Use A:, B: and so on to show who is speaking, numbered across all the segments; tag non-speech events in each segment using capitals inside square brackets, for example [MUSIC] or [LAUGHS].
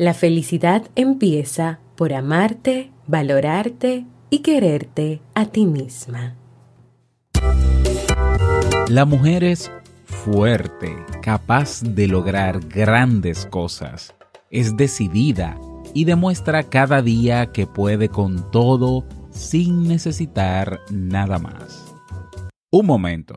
A: La felicidad empieza por amarte, valorarte y quererte a ti misma.
B: La mujer es fuerte, capaz de lograr grandes cosas. Es decidida y demuestra cada día que puede con todo sin necesitar nada más. Un momento.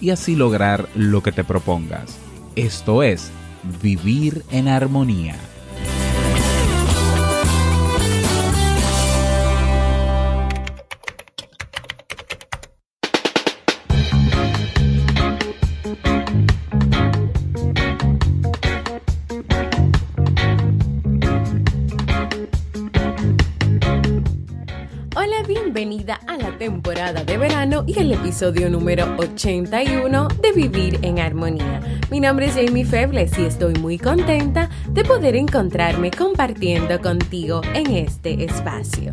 B: y así lograr lo que te propongas. Esto es, vivir en armonía.
A: a la temporada de verano y el episodio número 81 de Vivir en Armonía. Mi nombre es Jamie Febles y estoy muy contenta de poder encontrarme compartiendo contigo en este espacio.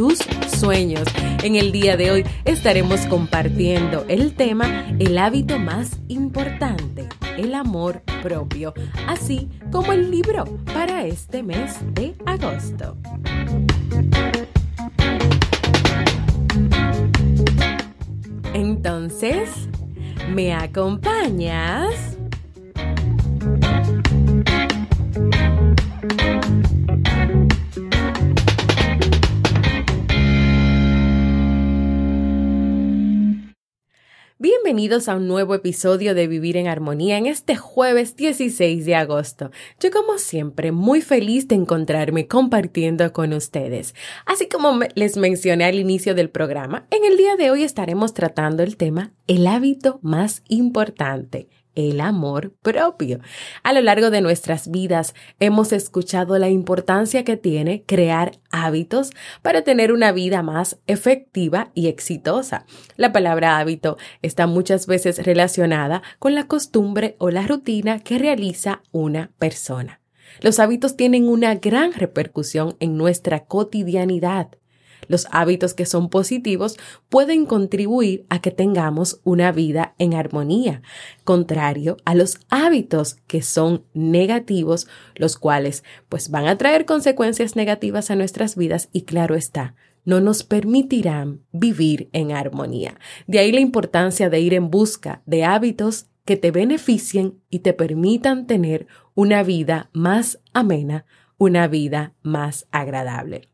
A: tus sueños. En el día de hoy estaremos compartiendo el tema el hábito más importante el amor propio, así como el libro para este mes de agosto. Entonces, ¿me acompañas? Bienvenidos a un nuevo episodio de Vivir en Armonía en este jueves 16 de agosto. Yo como siempre muy feliz de encontrarme compartiendo con ustedes. Así como les mencioné al inicio del programa, en el día de hoy estaremos tratando el tema el hábito más importante el amor propio. A lo largo de nuestras vidas hemos escuchado la importancia que tiene crear hábitos para tener una vida más efectiva y exitosa. La palabra hábito está muchas veces relacionada con la costumbre o la rutina que realiza una persona. Los hábitos tienen una gran repercusión en nuestra cotidianidad. Los hábitos que son positivos pueden contribuir a que tengamos una vida en armonía, contrario a los hábitos que son negativos, los cuales pues van a traer consecuencias negativas a nuestras vidas y claro está, no nos permitirán vivir en armonía. De ahí la importancia de ir en busca de hábitos que te beneficien y te permitan tener una vida más amena, una vida más agradable.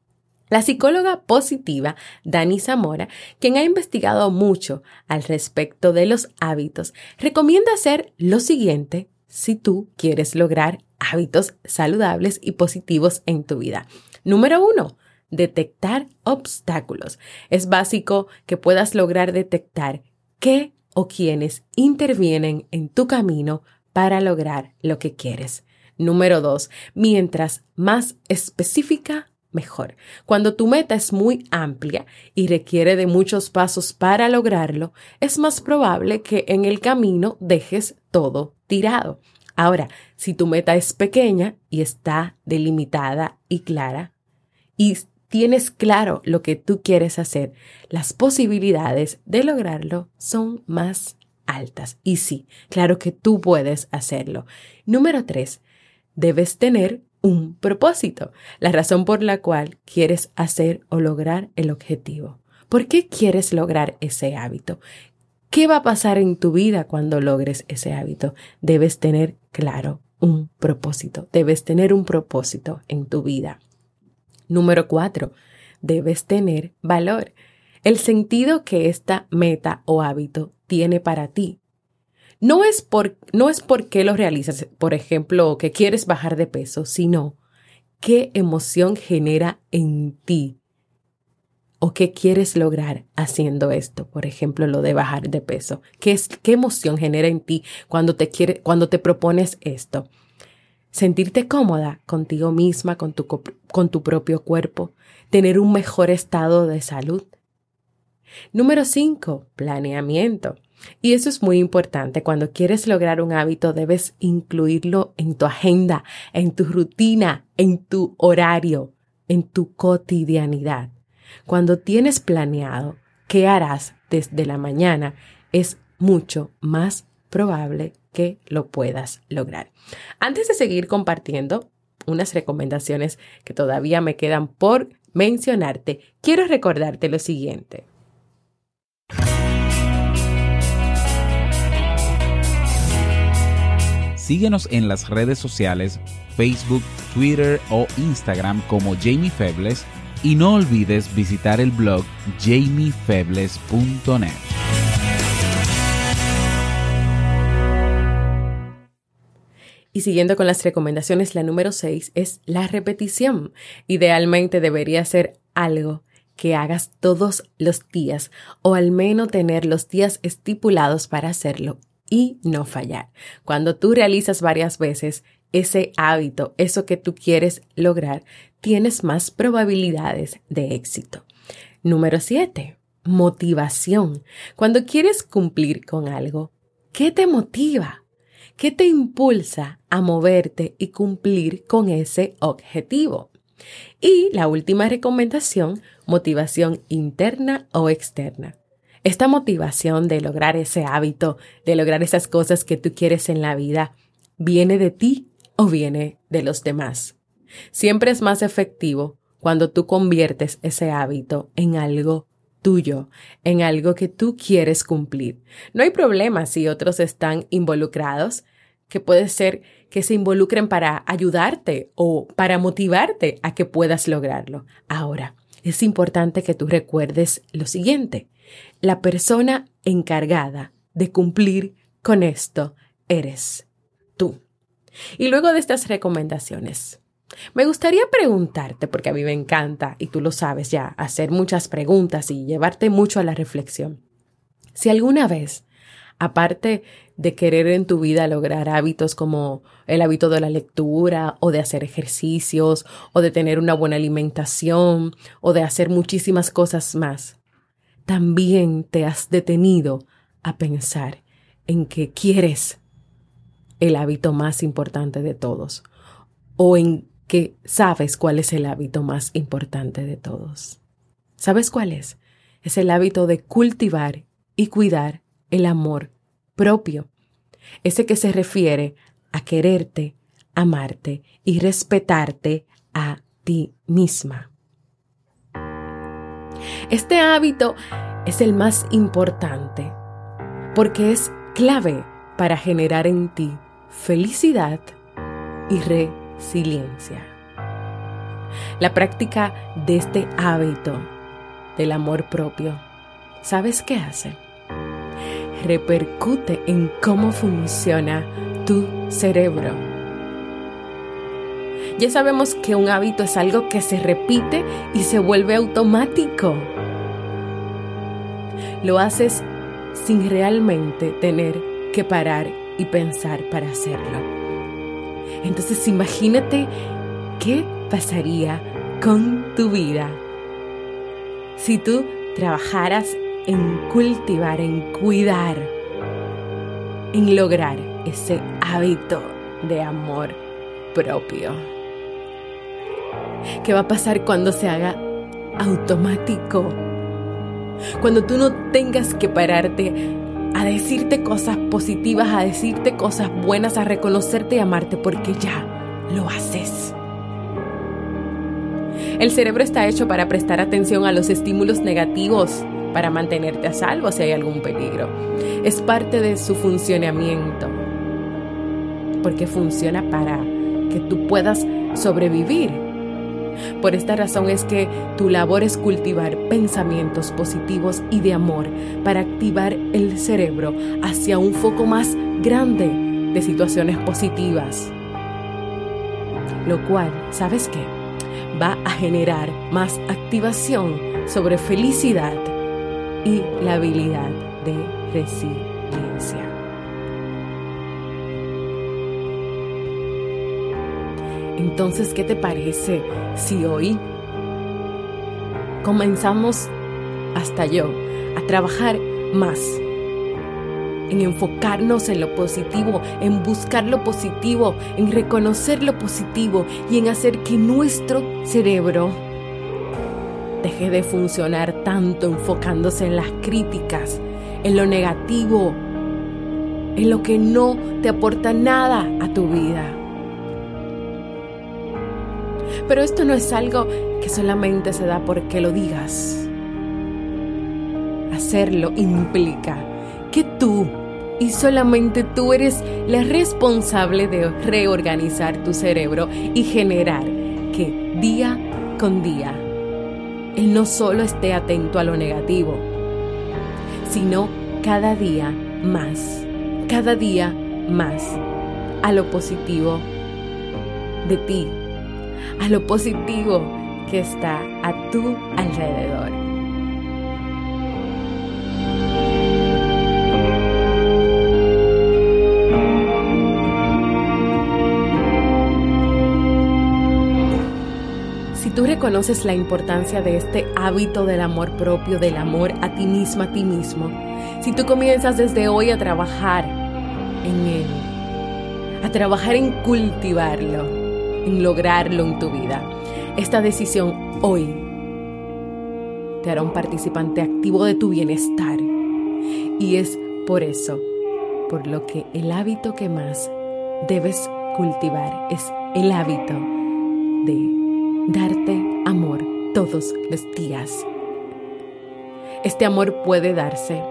A: La psicóloga positiva Dani Zamora, quien ha investigado mucho al respecto de los hábitos, recomienda hacer lo siguiente si tú quieres lograr hábitos saludables y positivos en tu vida. Número uno, detectar obstáculos. Es básico que puedas lograr detectar qué o quiénes intervienen en tu camino para lograr lo que quieres. Número dos, mientras más específica, mejor. Cuando tu meta es muy amplia y requiere de muchos pasos para lograrlo, es más probable que en el camino dejes todo tirado. Ahora, si tu meta es pequeña y está delimitada y clara, y tienes claro lo que tú quieres hacer, las posibilidades de lograrlo son más altas. Y sí, claro que tú puedes hacerlo. Número tres, debes tener un propósito, la razón por la cual quieres hacer o lograr el objetivo. ¿Por qué quieres lograr ese hábito? ¿Qué va a pasar en tu vida cuando logres ese hábito? Debes tener claro un propósito, debes tener un propósito en tu vida. Número cuatro, debes tener valor, el sentido que esta meta o hábito tiene para ti. No es, por, no es por qué lo realizas, por ejemplo, que quieres bajar de peso, sino qué emoción genera en ti o qué quieres lograr haciendo esto. Por ejemplo, lo de bajar de peso. ¿Qué, es, qué emoción genera en ti cuando te, cuando te propones esto? Sentirte cómoda contigo misma, con tu, con tu propio cuerpo, tener un mejor estado de salud. Número 5. Planeamiento. Y eso es muy importante. Cuando quieres lograr un hábito, debes incluirlo en tu agenda, en tu rutina, en tu horario, en tu cotidianidad. Cuando tienes planeado qué harás desde la mañana, es mucho más probable que lo puedas lograr. Antes de seguir compartiendo unas recomendaciones que todavía me quedan por mencionarte, quiero recordarte lo siguiente.
B: Síguenos en las redes sociales, Facebook, Twitter o Instagram como Jamie Febles y no olvides visitar el blog jamiefebles.net.
A: Y siguiendo con las recomendaciones, la número 6 es la repetición. Idealmente debería ser algo que hagas todos los días o al menos tener los días estipulados para hacerlo y no fallar. Cuando tú realizas varias veces ese hábito, eso que tú quieres lograr, tienes más probabilidades de éxito. Número 7. Motivación. Cuando quieres cumplir con algo, ¿qué te motiva? ¿Qué te impulsa a moverte y cumplir con ese objetivo? Y la última recomendación, motivación interna o externa. Esta motivación de lograr ese hábito, de lograr esas cosas que tú quieres en la vida, ¿viene de ti o viene de los demás? Siempre es más efectivo cuando tú conviertes ese hábito en algo tuyo, en algo que tú quieres cumplir. No hay problema si otros están involucrados, que puede ser que se involucren para ayudarte o para motivarte a que puedas lograrlo. Ahora, es importante que tú recuerdes lo siguiente. La persona encargada de cumplir con esto eres tú. Y luego de estas recomendaciones, me gustaría preguntarte, porque a mí me encanta, y tú lo sabes ya, hacer muchas preguntas y llevarte mucho a la reflexión. Si alguna vez, aparte de querer en tu vida lograr hábitos como el hábito de la lectura o de hacer ejercicios o de tener una buena alimentación o de hacer muchísimas cosas más, también te has detenido a pensar en que quieres el hábito más importante de todos o en que sabes cuál es el hábito más importante de todos. ¿Sabes cuál es? Es el hábito de cultivar y cuidar el amor propio, ese que se refiere a quererte, amarte y respetarte a ti misma. Este hábito es el más importante porque es clave para generar en ti felicidad y resiliencia. La práctica de este hábito del amor propio, ¿sabes qué hace? Repercute en cómo funciona tu cerebro ya sabemos que un hábito es algo que se repite y se vuelve automático. Lo haces sin realmente tener que parar y pensar para hacerlo. Entonces imagínate qué pasaría con tu vida si tú trabajaras en cultivar, en cuidar, en lograr ese hábito de amor propio. ¿Qué va a pasar cuando se haga automático? Cuando tú no tengas que pararte a decirte cosas positivas, a decirte cosas buenas, a reconocerte y amarte porque ya lo haces. El cerebro está hecho para prestar atención a los estímulos negativos, para mantenerte a salvo si hay algún peligro. Es parte de su funcionamiento, porque funciona para que tú puedas sobrevivir Por esta razón es que tu labor es cultivar pensamientos positivos y de amor para activar el cerebro hacia un foco más grande de situaciones positivas. Lo cual, ¿sabes qué? Va a generar más activación sobre felicidad y la habilidad de resiliencia. Entonces, ¿qué te parece si hoy comenzamos hasta yo a trabajar más en enfocarnos en lo positivo, en buscar lo positivo, en reconocer lo positivo y en hacer que nuestro cerebro deje de funcionar tanto enfocándose en las críticas, en lo negativo, en lo que no te aporta nada a tu vida. Pero esto no es algo que solamente se da porque lo digas. Hacerlo implica que tú y solamente tú eres la responsable de reorganizar tu cerebro y generar que día con día él no solo esté atento a lo negativo, sino cada día más, cada día más a lo positivo de ti, a lo positivo que está a tu alrededor. Si tú reconoces la importancia de este hábito del amor propio, del amor a ti misma, a ti mismo, si tú comienzas desde hoy a trabajar en él, a trabajar en cultivarlo, lograrlo en tu vida. Esta decisión hoy te hará un participante activo de tu bienestar. Y es por eso, por lo que el hábito que más debes cultivar es el hábito de darte amor todos los días. Este amor puede darse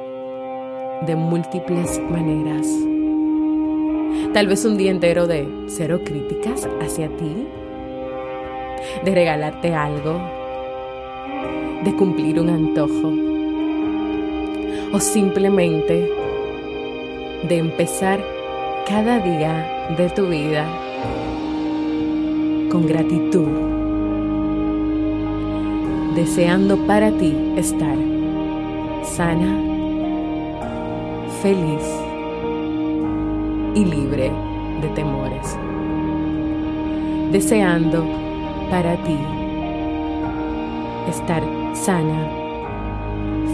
A: de múltiples maneras Tal vez un día entero de cero críticas hacia ti, de regalarte algo, de cumplir un antojo. O simplemente de empezar cada día de tu vida con gratitud, deseando para ti estar sana, feliz y libre de temores. Deseando para ti estar sana,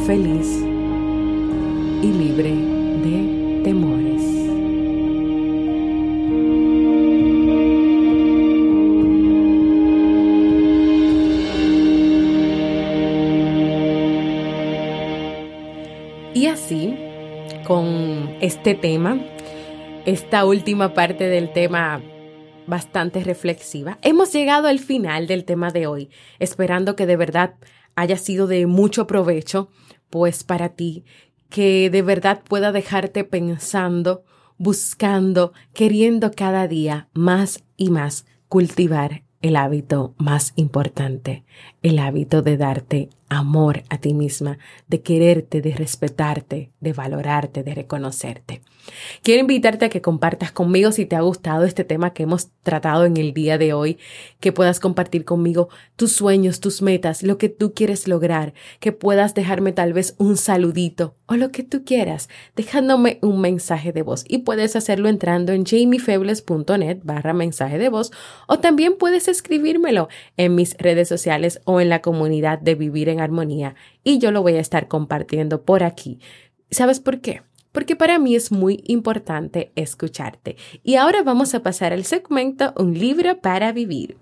A: feliz y libre de temores. Y así, con este tema, esta última parte del tema bastante reflexiva, hemos llegado al final del tema de hoy, esperando que de verdad haya sido de mucho provecho, pues para ti, que de verdad pueda dejarte pensando, buscando, queriendo cada día más y más cultivar el hábito más importante, el hábito de darte amor a ti misma, de quererte, de respetarte, de valorarte, de reconocerte. Quiero invitarte a que compartas conmigo si te ha gustado este tema que hemos tratado en el día de hoy, que puedas compartir conmigo tus sueños, tus metas, lo que tú quieres lograr, que puedas dejarme tal vez un saludito o lo que tú quieras, dejándome un mensaje de voz y puedes hacerlo entrando en jamiefebles.net barra mensaje de voz o también puedes escribírmelo en mis redes sociales o en la comunidad de Vivir en Armonía y yo lo voy a estar compartiendo por aquí. ¿Sabes por qué? Porque para mí es muy importante escucharte. Y ahora vamos a pasar al segmento Un libro para vivir.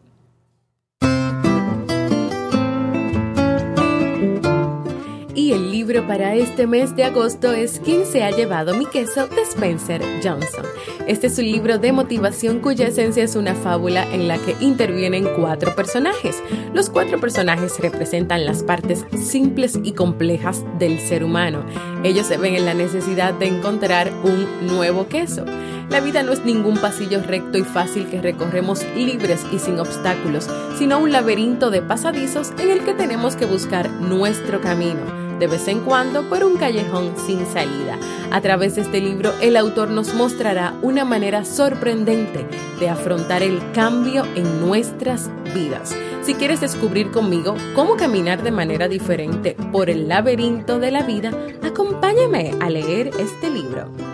A: El libro para este mes de agosto es ¿Quién se ha llevado mi queso? de Spencer Johnson. Este es un libro de motivación cuya esencia es una fábula en la que intervienen cuatro personajes. Los cuatro personajes representan las partes simples y complejas del ser humano. Ellos se ven en la necesidad de encontrar un nuevo queso. La vida no es ningún pasillo recto y fácil que recorremos libres y sin obstáculos, sino un laberinto de pasadizos en el que tenemos que buscar nuestro camino de vez en cuando por un callejón sin salida. A través de este libro, el autor nos mostrará una manera sorprendente de afrontar el cambio en nuestras vidas. Si quieres descubrir conmigo cómo caminar de manera diferente por el laberinto de la vida, acompáñame a leer este libro.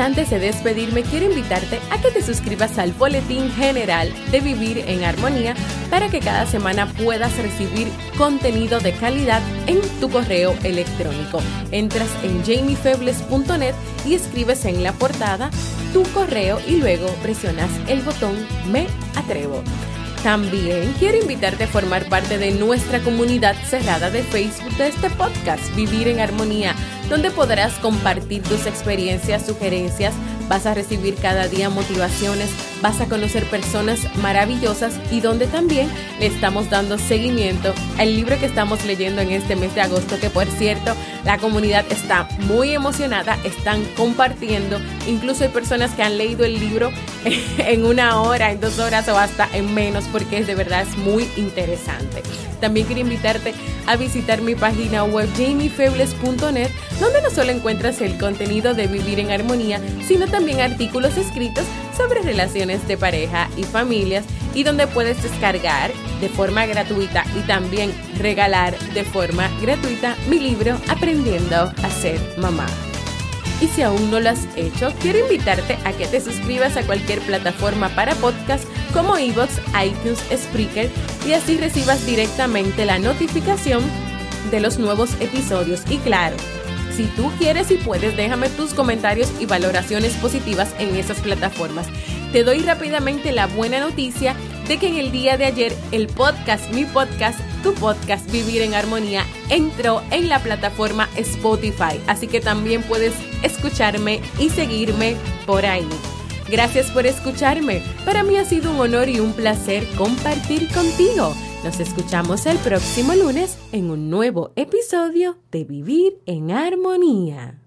A: Antes de despedirme, quiero invitarte a que te suscribas al Boletín General de Vivir en Armonía para que cada semana puedas recibir contenido de calidad en tu correo electrónico. Entras en jamiefebles.net y escribes en la portada tu correo y luego presionas el botón Me Atrevo. También quiero invitarte a formar parte de nuestra comunidad cerrada de Facebook de este podcast, Vivir en Armonía, donde podrás compartir tus experiencias, sugerencias, vas a recibir cada día motivaciones, vas a conocer personas maravillosas y donde también le estamos dando seguimiento al libro que estamos leyendo en este mes de agosto, que por cierto, la comunidad está muy emocionada, están compartiendo, incluso hay personas que han leído el libro [LAUGHS] en una hora, en dos horas o hasta en menos, porque es de verdad es muy interesante. También quiero invitarte a visitar mi página web jamiefebles.net, donde no solo encuentras el contenido de Vivir en Armonía, sino también artículos escritos sobre relaciones de pareja y familias y donde puedes descargar de forma gratuita y también regalar de forma gratuita mi libro Aprendiendo a ser mamá. Y si aún no lo has hecho, quiero invitarte a que te suscribas a cualquier plataforma para podcast como iVoox, iTunes, Spreaker y así recibas directamente la notificación de los nuevos episodios. Y claro, si tú quieres y puedes, déjame tus comentarios y valoraciones positivas en esas plataformas. Te doy rápidamente la buena noticia de que en el día de ayer el podcast, mi podcast, tu podcast Vivir en Armonía, entró en la plataforma Spotify. Así que también puedes escucharme y seguirme por ahí. Gracias por escucharme. Para mí ha sido un honor y un placer compartir contigo. Nos escuchamos el próximo lunes en un nuevo episodio de Vivir en Armonía.